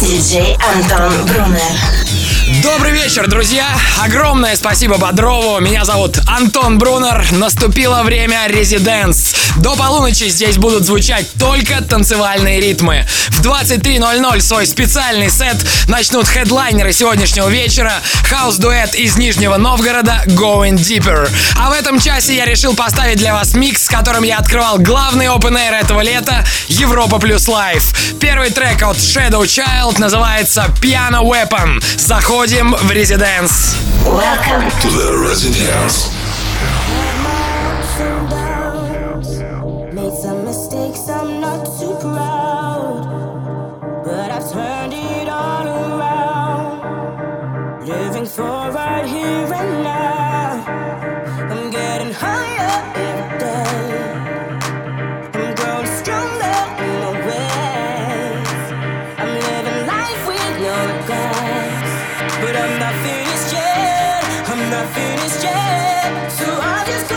DJ Anton Brunner. Добрый вечер, друзья! Огромное спасибо Бодрову. Меня зовут Антон Брунер. Наступило время резиденс. До полуночи здесь будут звучать только танцевальные ритмы. В 23.00 свой специальный сет начнут хедлайнеры сегодняшнего вечера. Хаус-дуэт из Нижнего Новгорода Going Deeper. А в этом часе я решил поставить для вас микс, с которым я открывал главный open air этого лета Европа плюс лайф. Первый трек от Shadow Child называется Piano Weapon. Заход В Welcome. To the Residence. but I'm not finished yet. I'm not finished yet, so I'll just.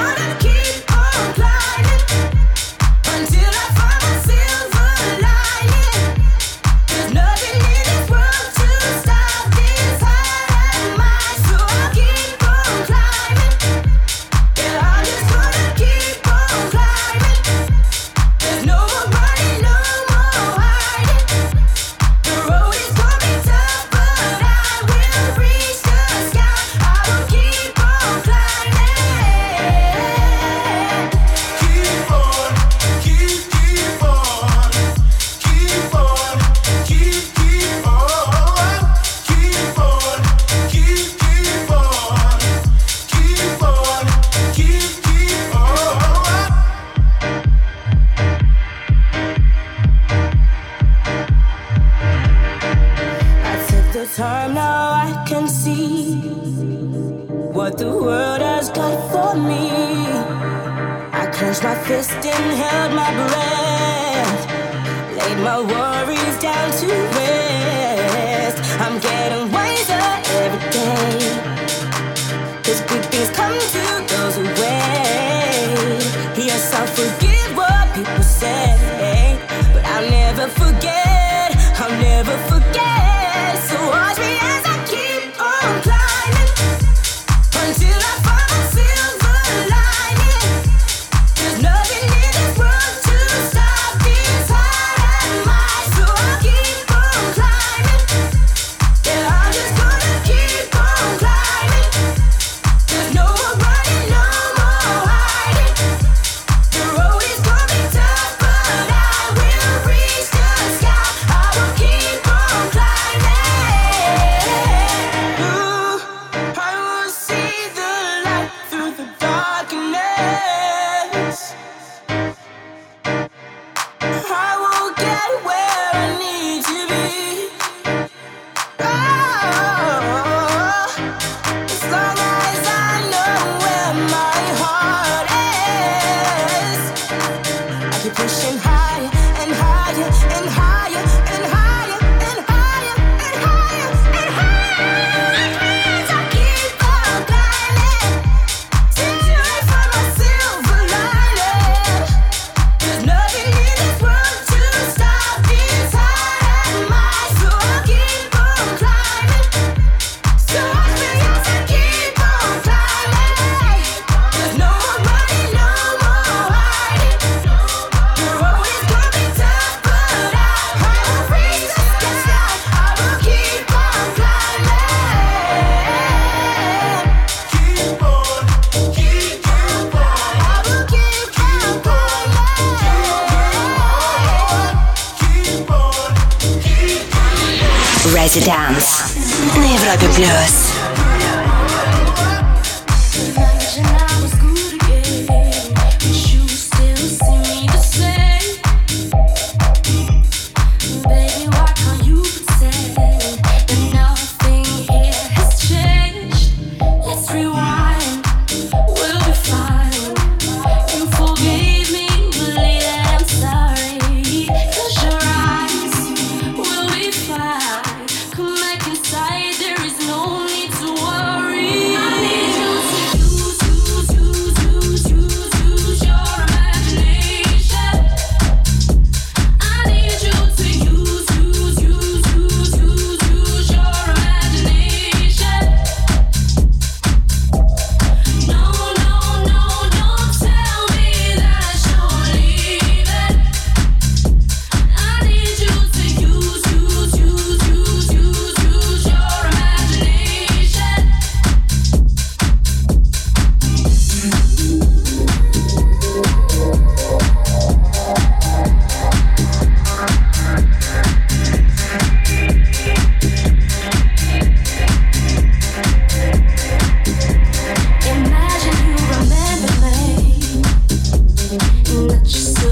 Dance на Европе плюс.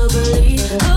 believe.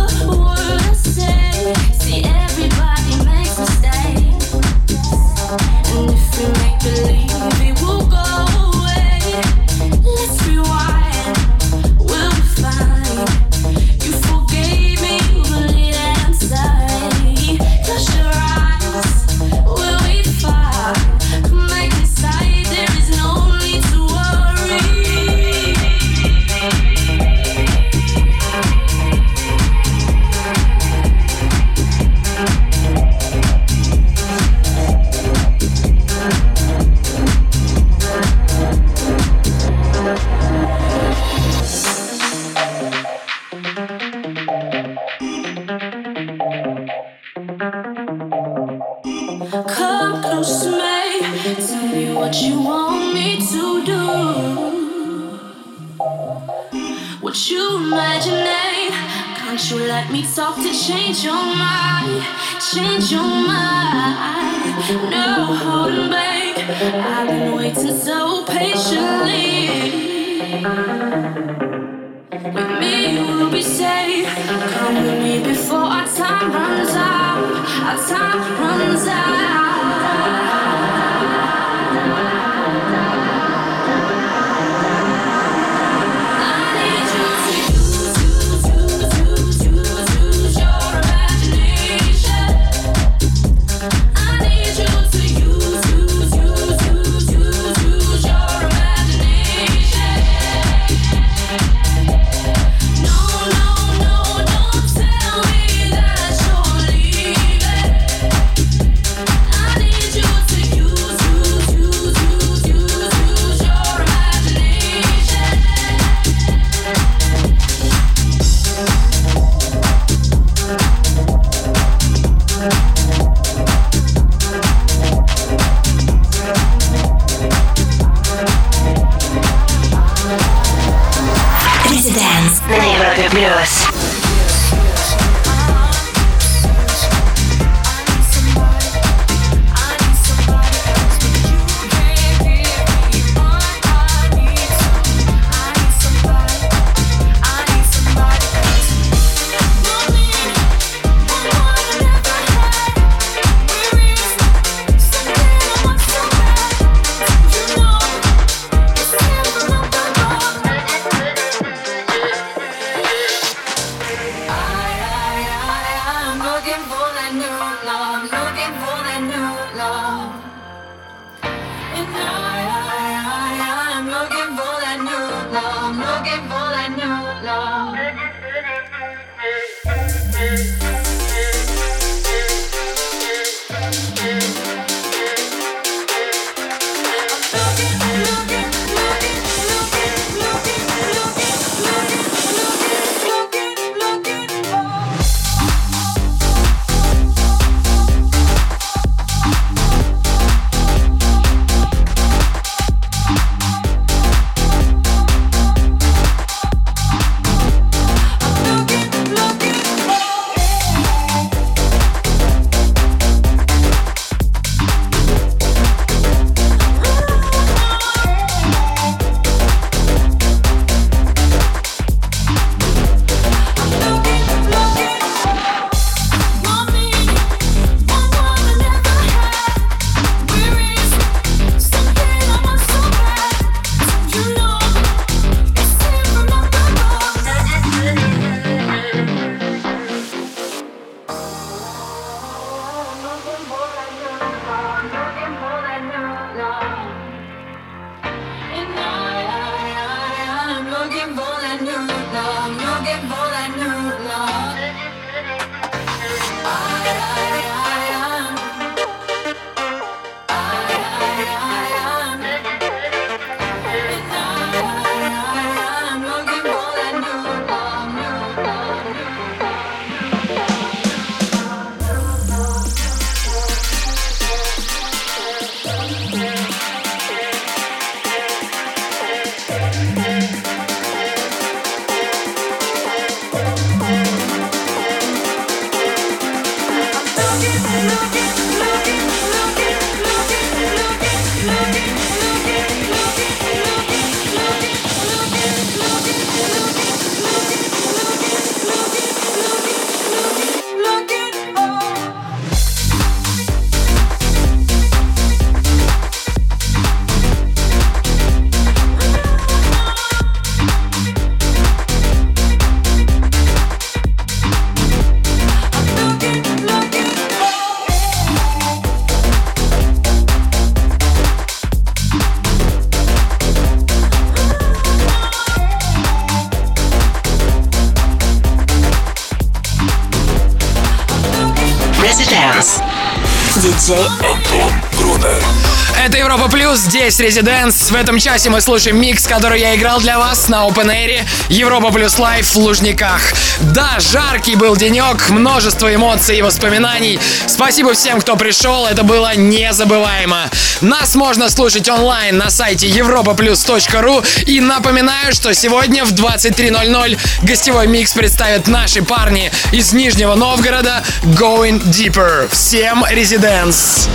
Здесь Резиденс. В этом часе мы слушаем микс, который я играл для вас на Open Air. Европа Плюс Лайв в Лужниках. Да, жаркий был денек, множество эмоций и воспоминаний. Спасибо всем, кто пришел, это было незабываемо. Нас можно слушать онлайн на сайте europaplus.ru и напоминаю, что сегодня в 23.00 гостевой микс представят наши парни из Нижнего Новгорода Going Deeper. Всем Резиденс!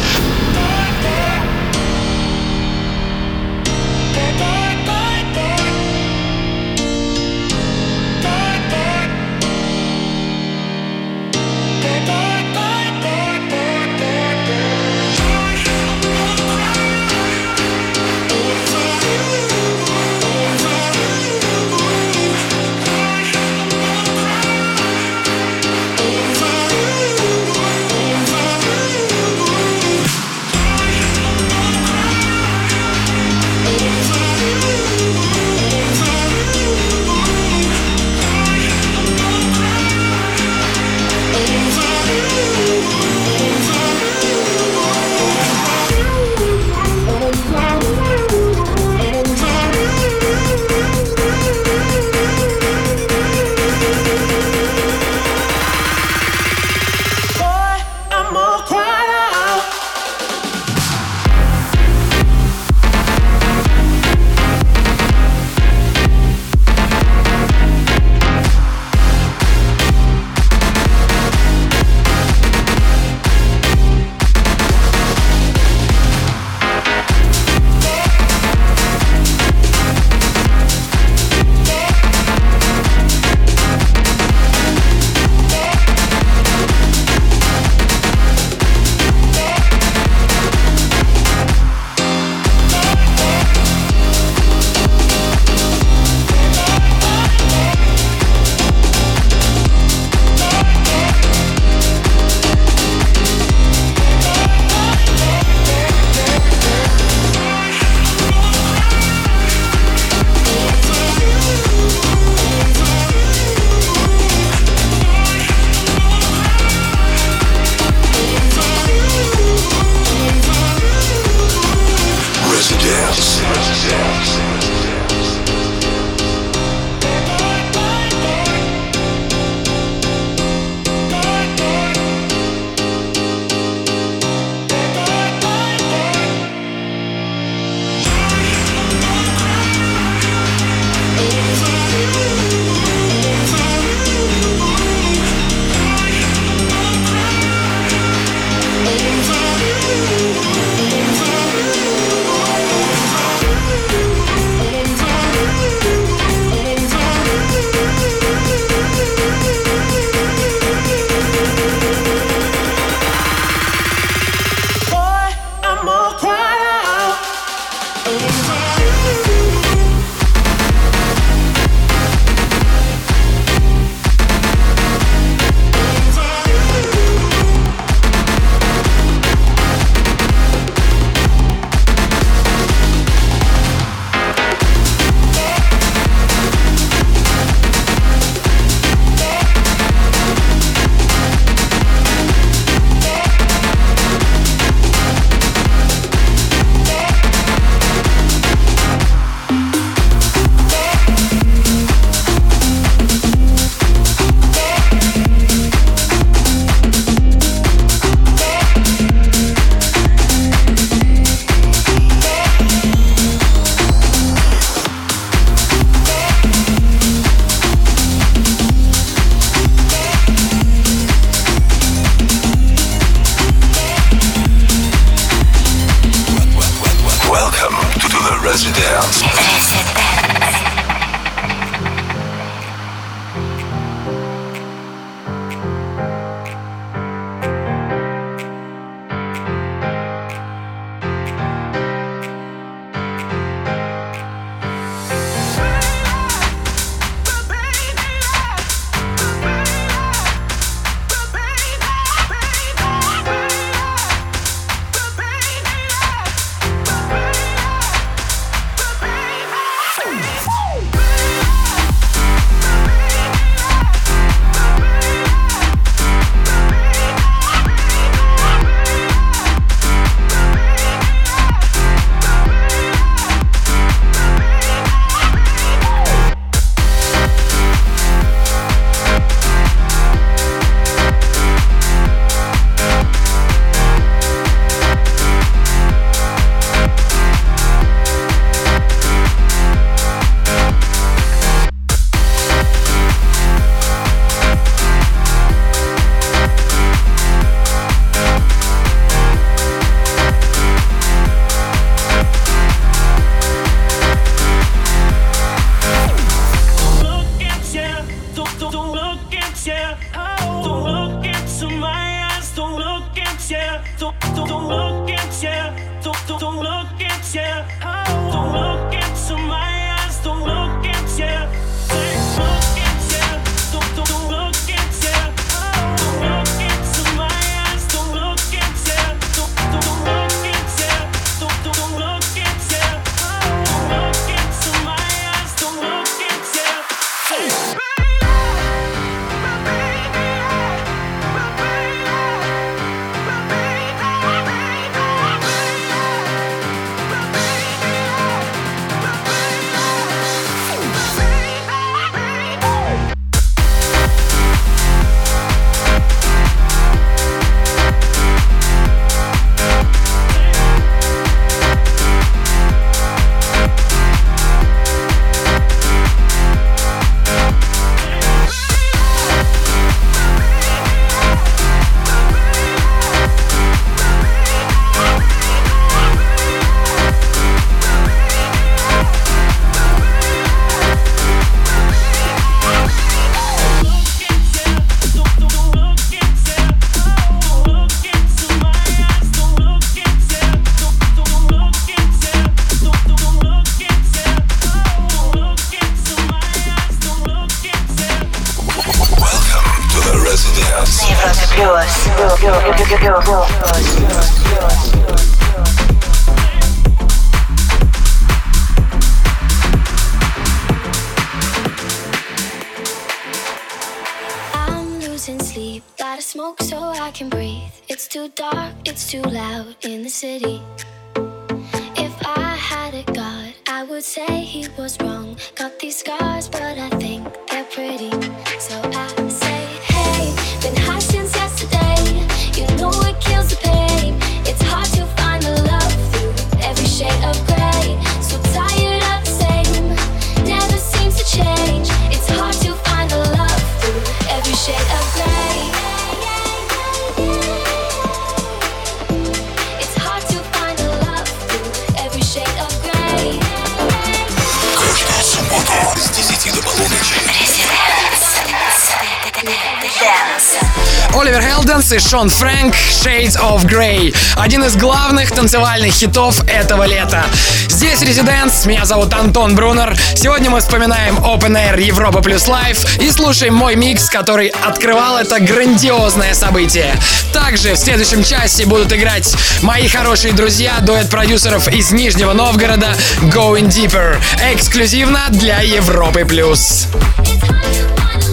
композиции Shaun Frank «Shades of Grey». Один из главных танцевальных хитов этого лета. Здесь «Residence», меня зовут Антон Брунер. Сегодня мы вспоминаем Open Air Европа Плюс Live и слушаем мой микс, который открывал это грандиозное событие. Также в следующем часе будут играть мои хорошие друзья, дуэт продюсеров из Нижнего Новгорода «Going Deeper», эксклюзивно для Европы+. плюс.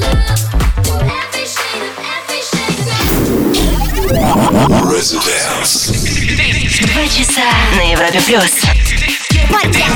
Love. Два часа на Европе плюс. Парня!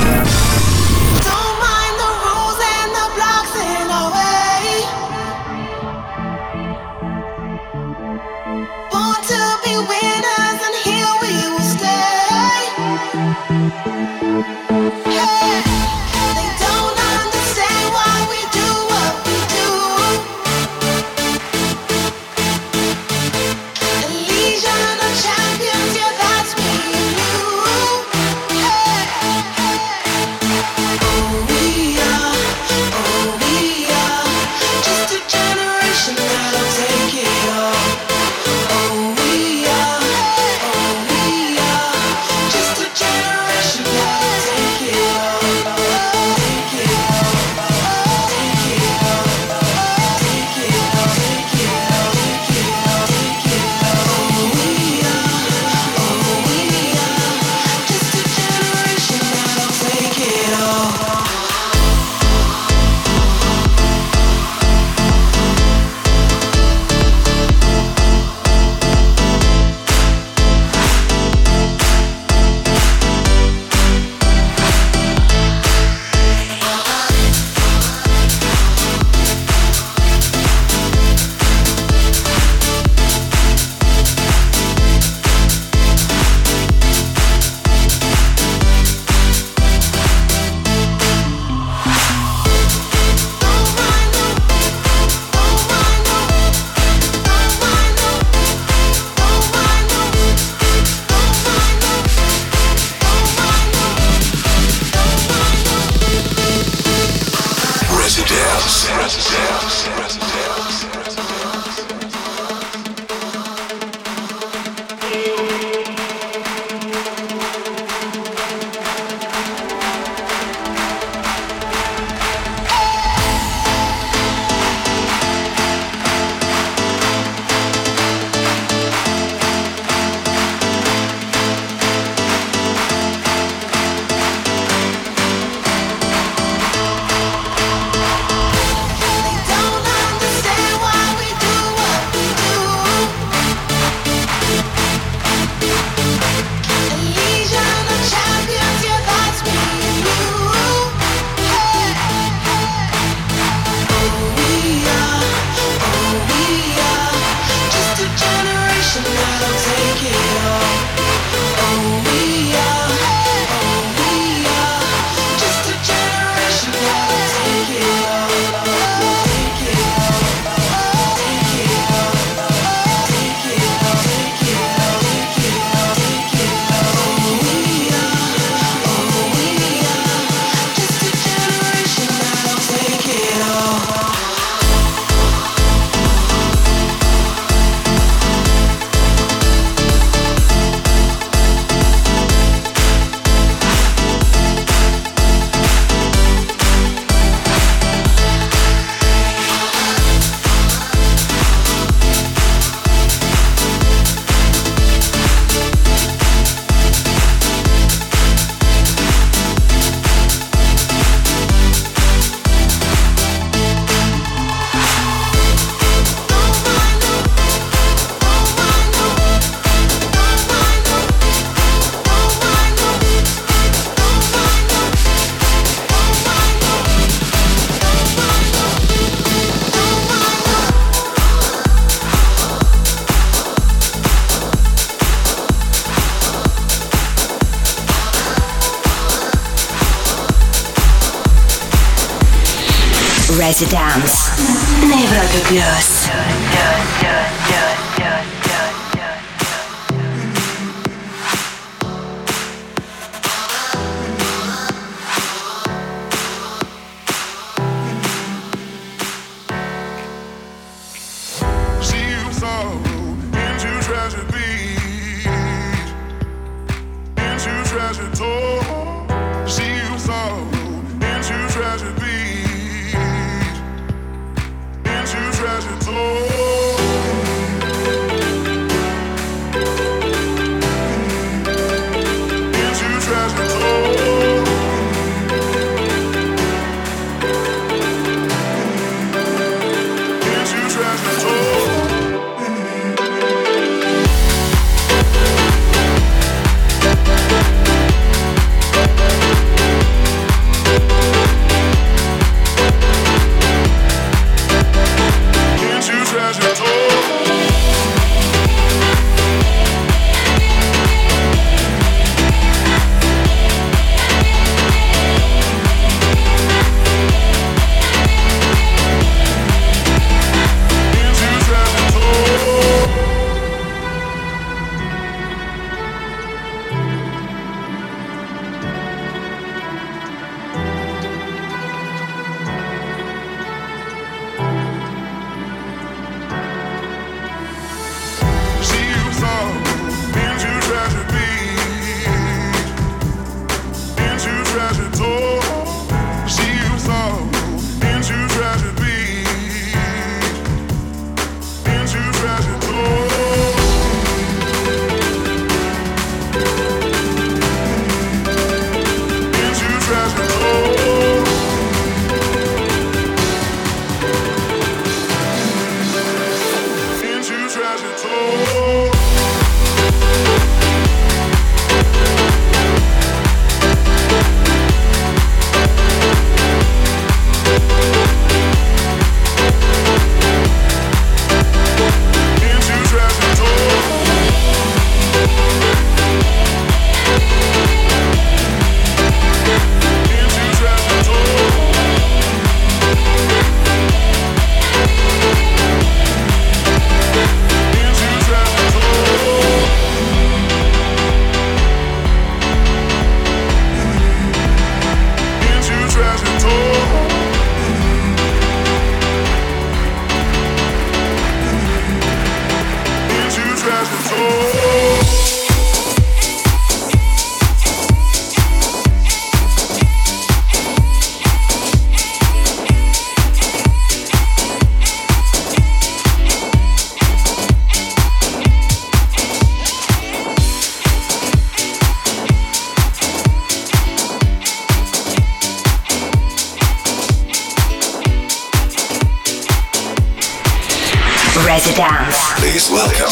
to dance. Please welcome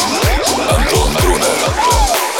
Anton Brunner.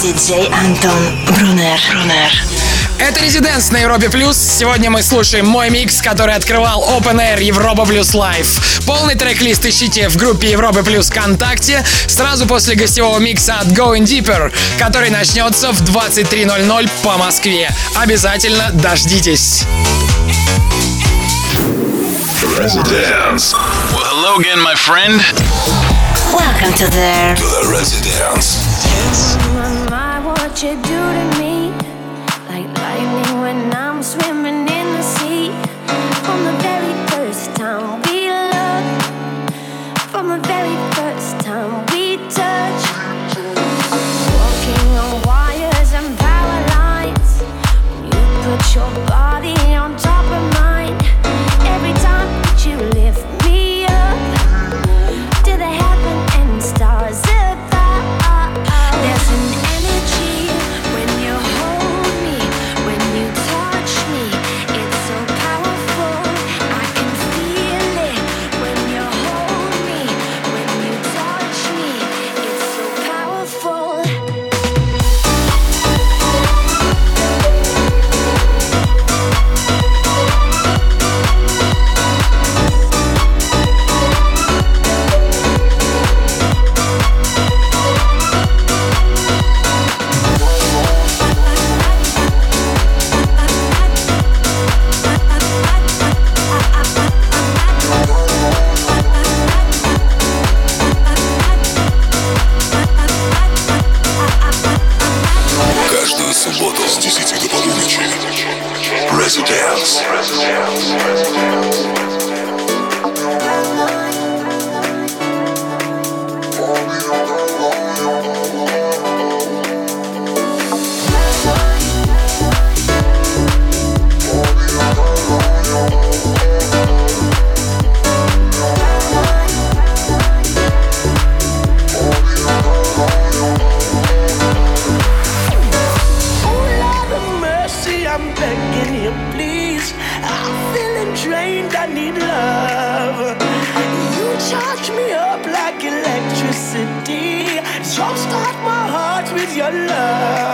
Диджей Антон Брунер. Брунер. Это Резиденс на Европе Плюс. Сегодня мы слушаем мой микс, который открывал Open Air Европа Плюс Live. Полный трек-лист ищите в группе Европы Плюс ВКонтакте сразу после гостевого микса от Going Deeper, который начнется в 23.00 по Москве. Обязательно дождитесь. Welcome to the, to the Residence. your love.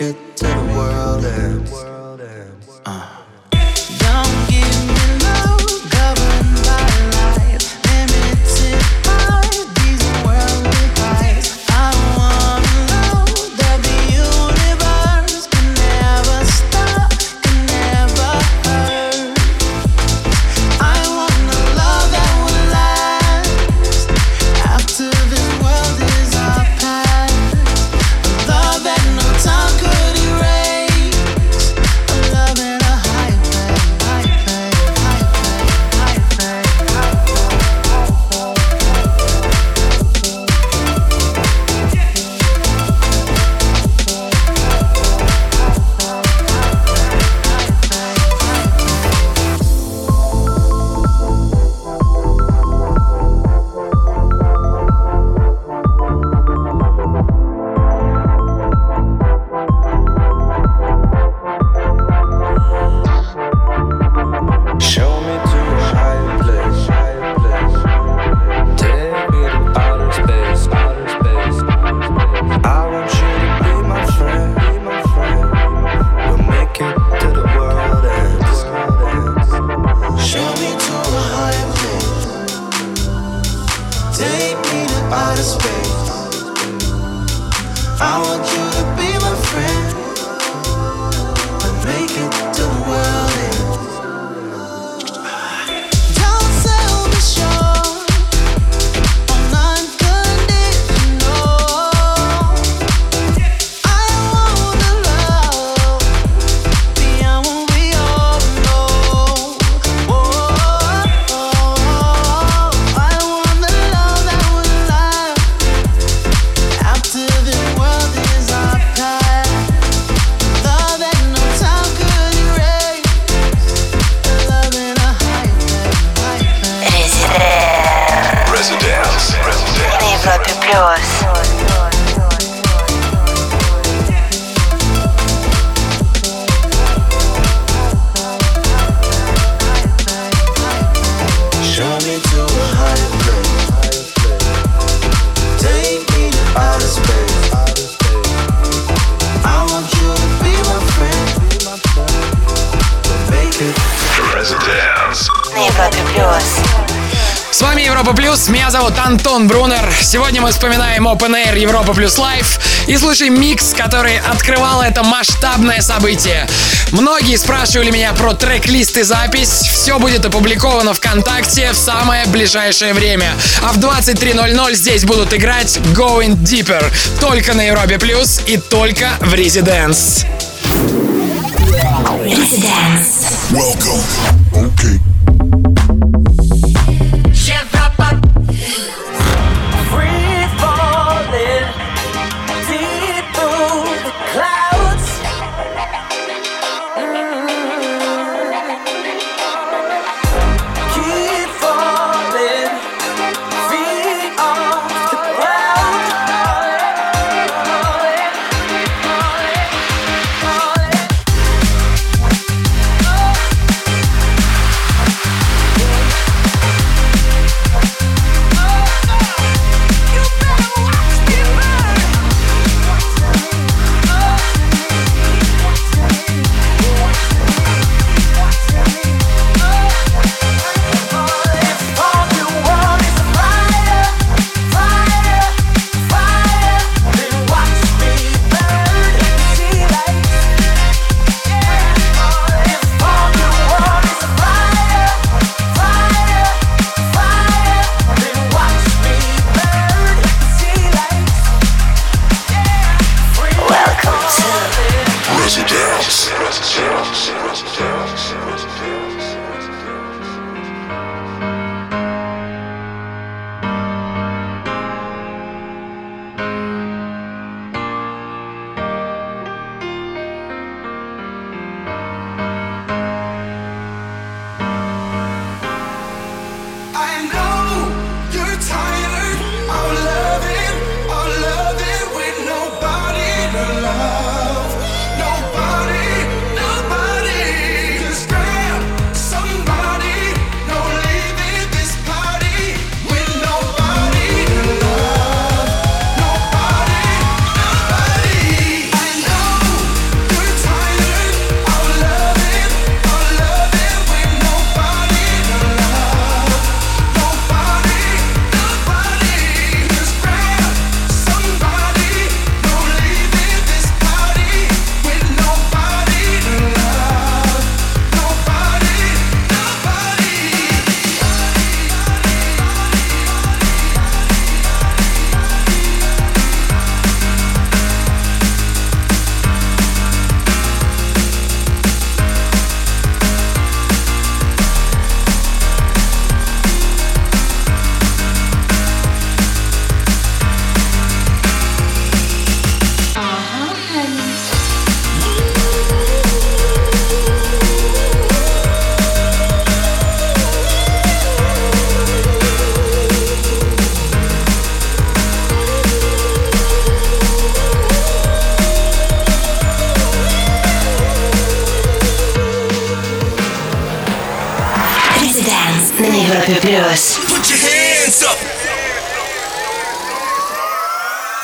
ticket to the world ends. Сегодня мы вспоминаем Open Air Европа Плюс Лайв и слушаем микс, который открывал это масштабное событие. Многие спрашивали меня про трек-лист и запись. Все будет опубликовано ВКонтакте в самое ближайшее время. А в 23.00 здесь будут играть Going Deeper. Только на Европе Плюс и только в Residence. Residence. Welcome. Okay.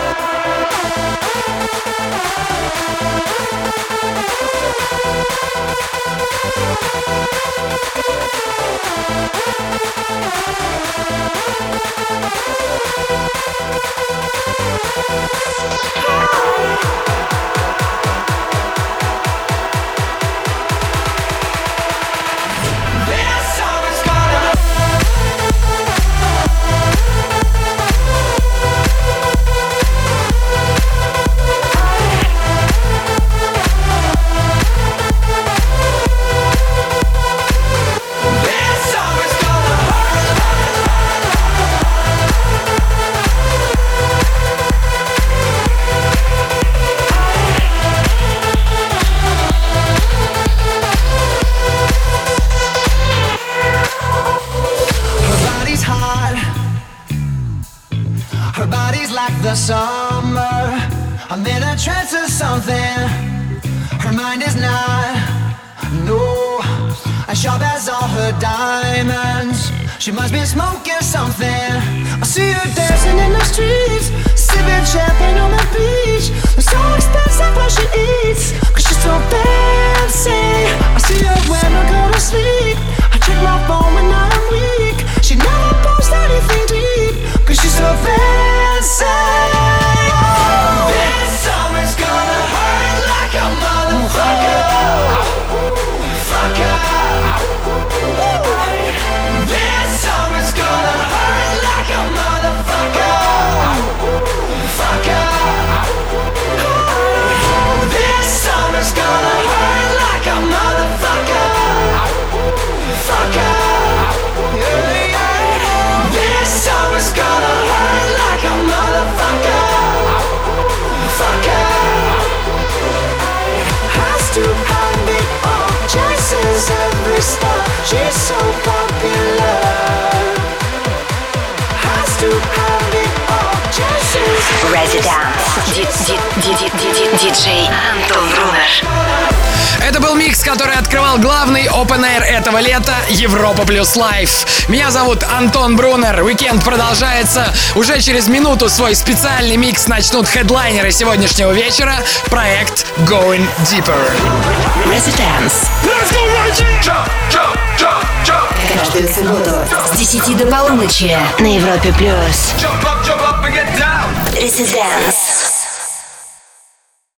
Hi. Diamonds. She must be smoking something. I see her dancing in the streets, Диджей Антон Брунер. Это был микс, который открывал главный open air этого лета Европа плюс Live. Меня зовут Антон Брунер. Уикенд продолжается. Уже через минуту свой специальный микс начнут хедлайнеры сегодняшнего вечера. Проект Going Deeper. Residence. Jump, jump, jump, jump. Каждую субботу с 10 до полуночи на Европе плюс. Jump up, jump up and get down. Residence.